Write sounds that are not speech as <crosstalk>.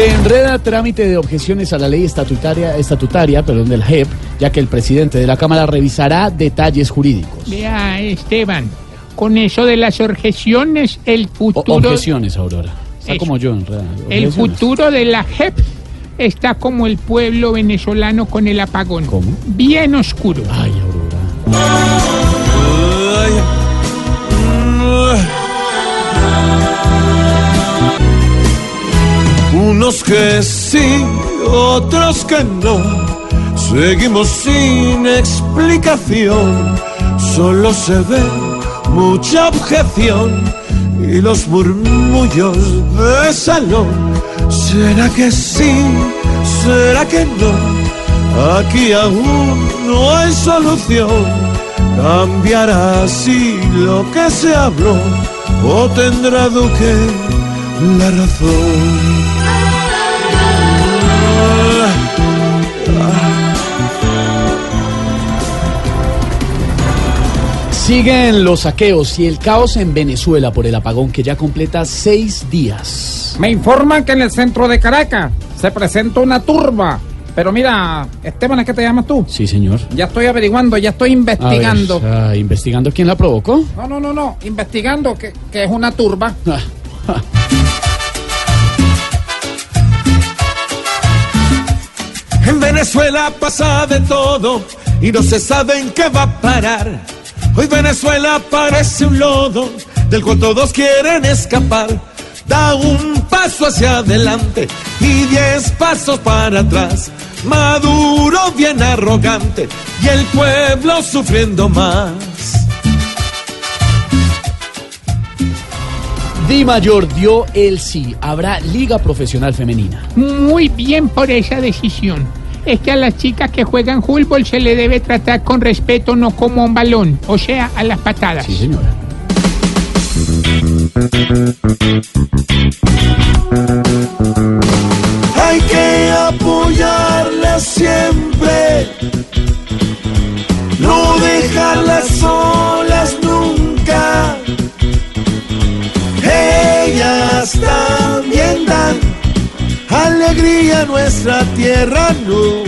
Se enreda trámite de objeciones a la ley estatutaria, estatutaria perdón, del JEP, ya que el presidente de la Cámara revisará detalles jurídicos. Vea, Esteban, con eso de las objeciones, el O- futuro, objeciones, Aurora. Está Eso. como yo, enredado. el futuro de la JEP está como el pueblo venezolano con el apagón. ¿Cómo? Bien oscuro. Ay, Unos que sí, otros que no. Seguimos sin explicación. Solo se ve mucha objeción y los murmullos de salón. ¿Será que sí? ¿Será que no? Aquí aún no hay solución. ¿Cambiará así lo que se habló? ¿O tendrá Duque la razón? Siguen los saqueos y el caos en Venezuela por el apagón que ya completa seis días. Me informan que en el centro de Caracas se presenta una turba. Pero mira, Esteban, ¿es que te llamas tú? Sí, señor. Ya estoy averiguando, ya estoy investigando. A ver, ah, ¿Investigando quién la provocó? No, no, no, no, investigando que, que es una turba. <laughs> Ah, ah. En Venezuela pasa de todo y no se sabe en qué va a parar. Hoy Venezuela parece un lodo del cual todos quieren escapar. Da un paso hacia adelante y diez pasos para atrás. Maduro bien arrogante y el pueblo sufriendo más. Di Mayor dio el sí. Habrá Liga Profesional Femenina. Muy bien por esa decisión. Es que a las chicas que juegan fútbol se le debe tratar con respeto, no como un balón, o sea, a las patadas. Sí, señora. Alegría nuestra tierra, no.